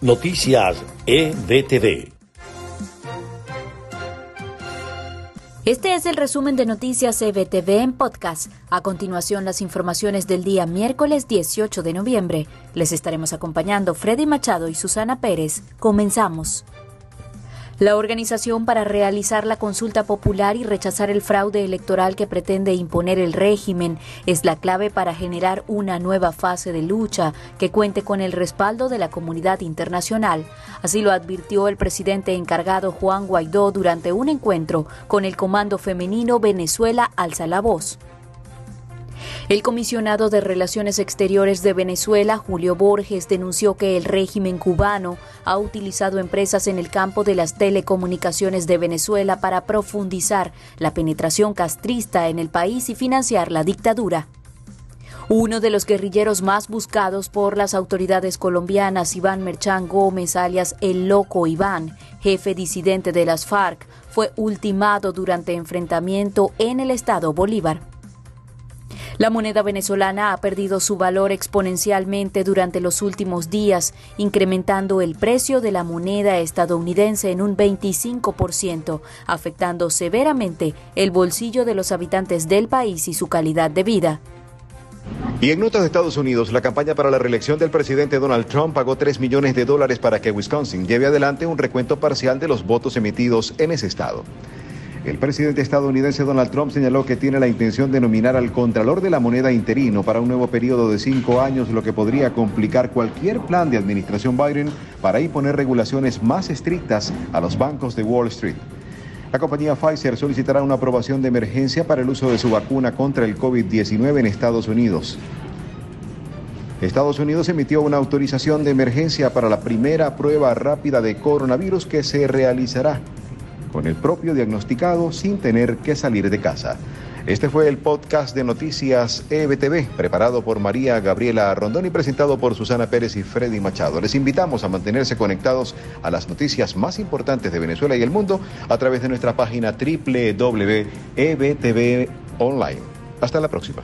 Noticias EBTV. Este es el resumen de Noticias EBTV en podcast. A continuación, las informaciones del día miércoles 18 de noviembre. Les estaremos acompañando Freddy Machado y Susana Pérez. Comenzamos. La organización para realizar la consulta popular y rechazar el fraude electoral que pretende imponer el régimen es la clave para generar una nueva fase de lucha que cuente con el respaldo de la comunidad internacional. Así lo advirtió el presidente encargado Juan Guaidó durante un encuentro con el Comando Femenino Venezuela Alza la Voz. El comisionado de Relaciones Exteriores de Venezuela, Julio Borges, denunció que el régimen cubano ha utilizado empresas en el campo de las telecomunicaciones de Venezuela para profundizar la penetración castrista en el país y financiar la dictadura. Uno de los guerrilleros más buscados por las autoridades colombianas, Iván Merchán Gómez, alias El Loco Iván, jefe disidente de las FARC, fue ultimado durante enfrentamiento en el estado Bolívar. La moneda venezolana ha perdido su valor exponencialmente durante los últimos días, incrementando el precio de la moneda estadounidense en un 25%, afectando severamente el bolsillo de los habitantes del país y su calidad de vida. Y en notas de Estados Unidos, la campaña para la reelección del presidente Donald Trump pagó 3 millones de dólares para que Wisconsin lleve adelante un recuento parcial de los votos emitidos en ese estado. El presidente estadounidense Donald Trump señaló que tiene la intención de nominar al Contralor de la Moneda interino para un nuevo periodo de cinco años, lo que podría complicar cualquier plan de administración Biden para imponer regulaciones más estrictas a los bancos de Wall Street. La compañía Pfizer solicitará una aprobación de emergencia para el uso de su vacuna contra el COVID-19 en Estados Unidos. Estados Unidos emitió una autorización de emergencia para la primera prueba rápida de coronavirus que se realizará con el propio diagnosticado sin tener que salir de casa. Este fue el podcast de noticias EBTV, preparado por María Gabriela Rondón y presentado por Susana Pérez y Freddy Machado. Les invitamos a mantenerse conectados a las noticias más importantes de Venezuela y el mundo a través de nuestra página www.ebtv online. Hasta la próxima.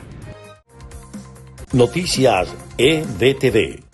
Noticias EBTV.